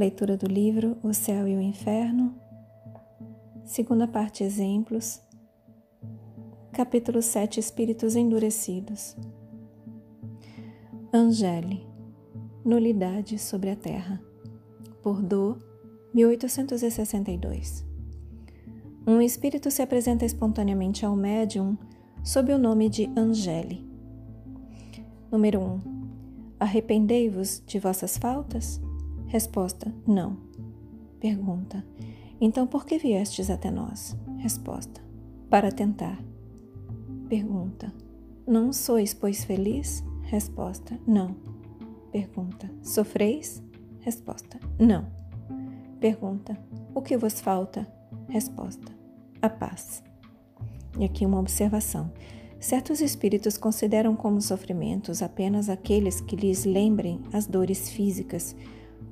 Leitura do livro O Céu e o Inferno. Segunda parte Exemplos. Capítulo 7 Espíritos Endurecidos. Angele. Nulidade sobre a Terra. Bordeaux, 1862. Um espírito se apresenta espontaneamente ao médium sob o nome de Angele. Número 1. Arrependei-vos de vossas faltas? Resposta: Não. Pergunta: Então por que viestes até nós? Resposta: Para tentar. Pergunta: Não sois, pois, feliz? Resposta: Não. Pergunta: Sofreis? Resposta: Não. Pergunta: O que vos falta? Resposta: A paz. E aqui uma observação. Certos espíritos consideram como sofrimentos apenas aqueles que lhes lembrem as dores físicas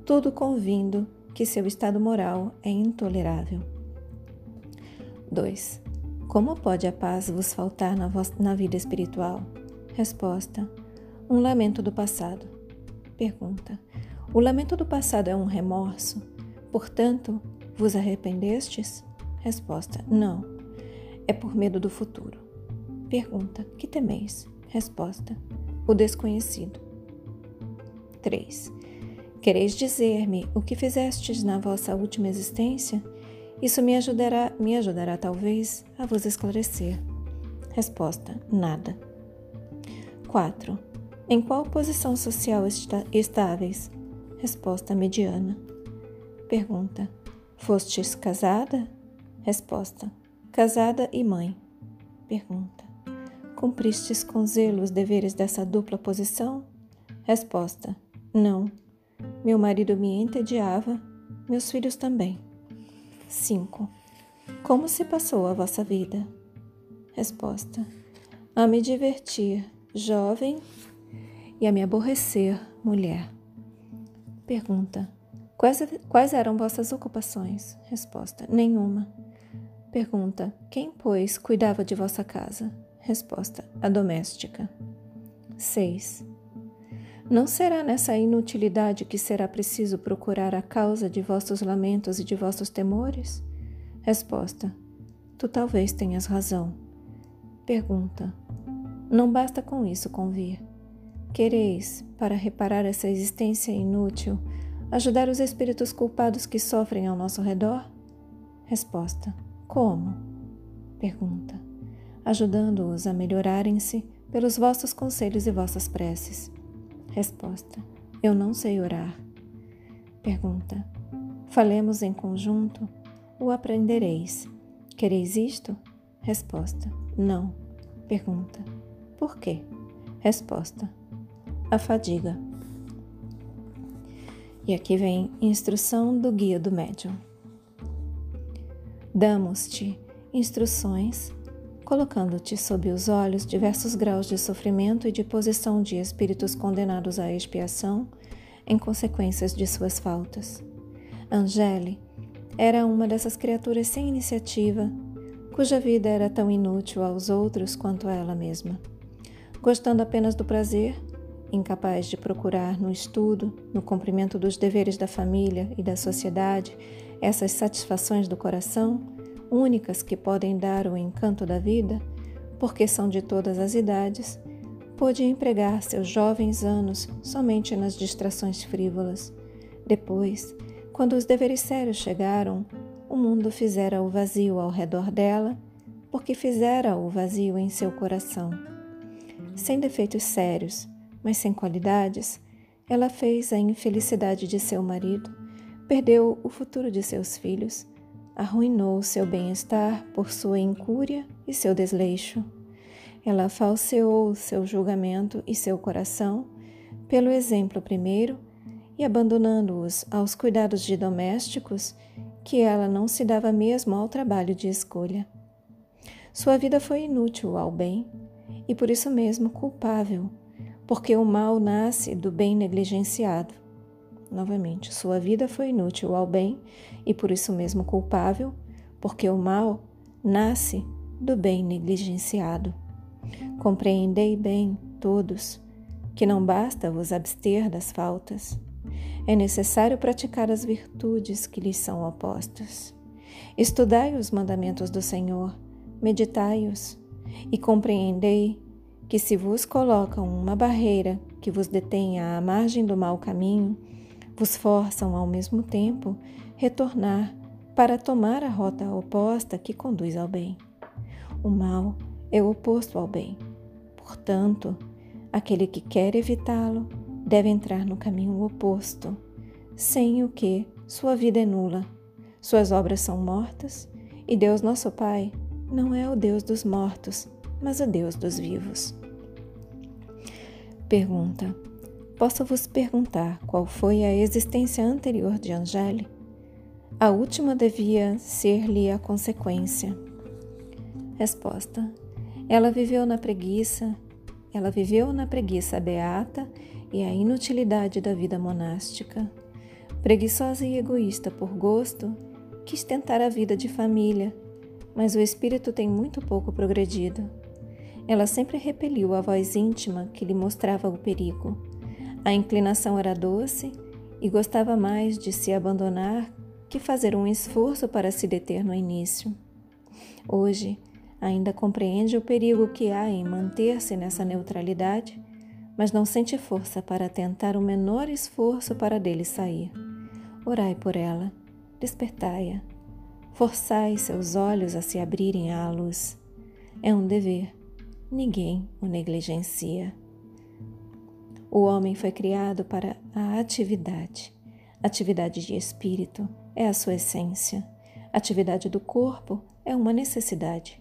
tudo convindo que seu estado moral é intolerável. 2. Como pode a paz vos faltar na, na vida espiritual? Resposta: Um lamento do passado. Pergunta: O lamento do passado é um remorso? Portanto, vos arrependestes? Resposta: Não. É por medo do futuro. Pergunta: Que temeis? Resposta: O desconhecido. 3. Quereis dizer-me o que fizestes na vossa última existência? Isso me ajudará, me ajudará talvez a vos esclarecer. Resposta: nada. 4. Em qual posição social está, estáveis? Resposta: mediana. Pergunta: Fostes casada? Resposta: Casada e mãe. Pergunta: Cumpristes com zelo os deveres dessa dupla posição? Resposta: Não. Meu marido me entediava, meus filhos também. 5. Como se passou a vossa vida? Resposta: A me divertir, jovem, e a me aborrecer, mulher. Pergunta: Quais, quais eram vossas ocupações? Resposta: Nenhuma. Pergunta: Quem, pois, cuidava de vossa casa? Resposta: A doméstica. 6. Não será nessa inutilidade que será preciso procurar a causa de vossos lamentos e de vossos temores? Resposta: Tu talvez tenhas razão. Pergunta: Não basta com isso convir. Quereis, para reparar essa existência inútil, ajudar os espíritos culpados que sofrem ao nosso redor? Resposta: Como? Pergunta: Ajudando-os a melhorarem-se pelos vossos conselhos e vossas preces. Resposta: Eu não sei orar. Pergunta: Falemos em conjunto? O aprendereis. Quereis isto? Resposta: Não. Pergunta: Por quê? Resposta: A fadiga. E aqui vem instrução do guia do médium. Damos-te instruções colocando-te sob os olhos diversos graus de sofrimento e de posição de espíritos condenados à expiação em consequências de suas faltas. Angele era uma dessas criaturas sem iniciativa, cuja vida era tão inútil aos outros quanto a ela mesma. Gostando apenas do prazer, incapaz de procurar no estudo, no cumprimento dos deveres da família e da sociedade, essas satisfações do coração, únicas que podem dar o encanto da vida, porque são de todas as idades, pôde empregar seus jovens anos somente nas distrações frívolas. Depois, quando os deveres sérios chegaram, o mundo fizera o vazio ao redor dela, porque fizera o vazio em seu coração. Sem defeitos sérios, mas sem qualidades, ela fez a infelicidade de seu marido, perdeu o futuro de seus filhos, arruinou seu bem-estar por sua incúria e seu desleixo. Ela falseou seu julgamento e seu coração pelo exemplo primeiro e abandonando-os aos cuidados de domésticos, que ela não se dava mesmo ao trabalho de escolha. Sua vida foi inútil ao bem e por isso mesmo culpável, porque o mal nasce do bem negligenciado. Novamente, sua vida foi inútil ao bem e por isso mesmo culpável, porque o mal nasce do bem negligenciado. Compreendei bem, todos, que não basta vos abster das faltas. é necessário praticar as virtudes que lhes são opostas. Estudai os mandamentos do Senhor, meditai-os e compreendei que se vos colocam uma barreira que vos detenha à margem do mau caminho, vos forçam ao mesmo tempo retornar para tomar a rota oposta que conduz ao bem. O mal é o oposto ao bem. Portanto, aquele que quer evitá-lo deve entrar no caminho oposto, sem o que sua vida é nula, suas obras são mortas e Deus, nosso Pai, não é o Deus dos mortos, mas o Deus dos vivos. Pergunta: Posso vos perguntar qual foi a existência anterior de Angele? A última devia ser-lhe a consequência. Resposta: Ela viveu na preguiça, ela viveu na preguiça beata e a inutilidade da vida monástica. Preguiçosa e egoísta por gosto, quis tentar a vida de família, mas o espírito tem muito pouco progredido. Ela sempre repeliu a voz íntima que lhe mostrava o perigo. A inclinação era doce e gostava mais de se abandonar que fazer um esforço para se deter no início. Hoje, ainda compreende o perigo que há em manter-se nessa neutralidade, mas não sente força para tentar o menor esforço para dele sair. Orai por ela, despertai-a, forçai seus olhos a se abrirem à luz. É um dever, ninguém o negligencia. O homem foi criado para a atividade, atividade de espírito, é a sua essência. Atividade do corpo é uma necessidade.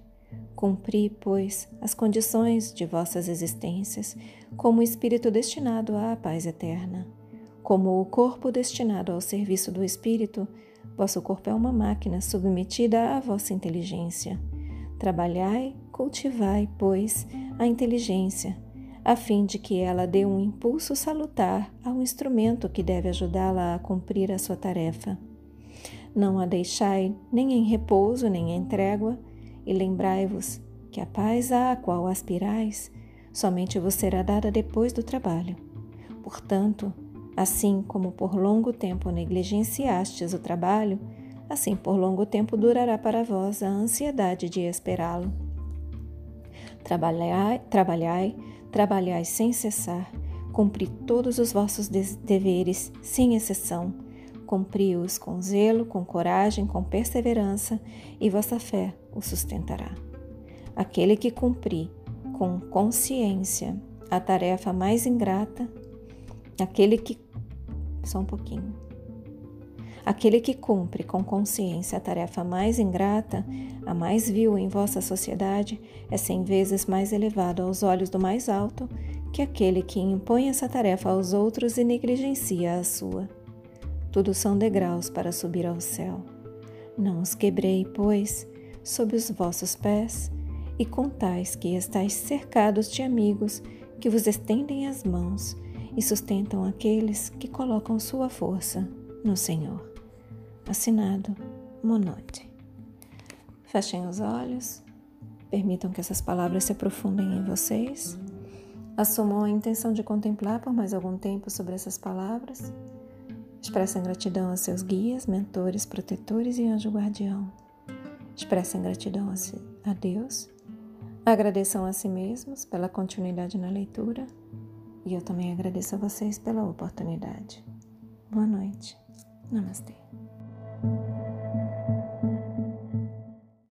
Cumpri, pois, as condições de vossas existências como espírito destinado à paz eterna. Como o corpo destinado ao serviço do espírito, vosso corpo é uma máquina submetida à vossa inteligência. Trabalhai, cultivai, pois, a inteligência, a fim de que ela dê um impulso salutar ao instrumento que deve ajudá-la a cumprir a sua tarefa. Não a deixai nem em repouso, nem em trégua, e lembrai-vos que a paz à qual aspirais somente vos será dada depois do trabalho. Portanto, assim como por longo tempo negligenciastes o trabalho, assim por longo tempo durará para vós a ansiedade de esperá-lo. Trabalhai, trabalhai, trabalhai sem cessar, cumpri todos os vossos deveres, sem exceção Cumpri-os com zelo, com coragem, com perseverança, e vossa fé o sustentará. Aquele que cumpri com consciência a tarefa mais ingrata, aquele que. Só um pouquinho. Aquele que cumpre com consciência a tarefa mais ingrata, a mais vil em vossa sociedade, é cem vezes mais elevado aos olhos do mais alto que aquele que impõe essa tarefa aos outros e negligencia a sua. Tudo são degraus para subir ao céu. Não os quebrei, pois, sob os vossos pés, e contais que estáis cercados de amigos que vos estendem as mãos e sustentam aqueles que colocam sua força no Senhor. Assinado Monote. Fechem os olhos, permitam que essas palavras se aprofundem em vocês. Assumam a intenção de contemplar por mais algum tempo sobre essas palavras Expressem gratidão a seus guias, mentores, protetores e anjo guardião. Expressem gratidão a Deus. Agradeçam a si mesmos pela continuidade na leitura. E eu também agradeço a vocês pela oportunidade. Boa noite. Namastê. thank you.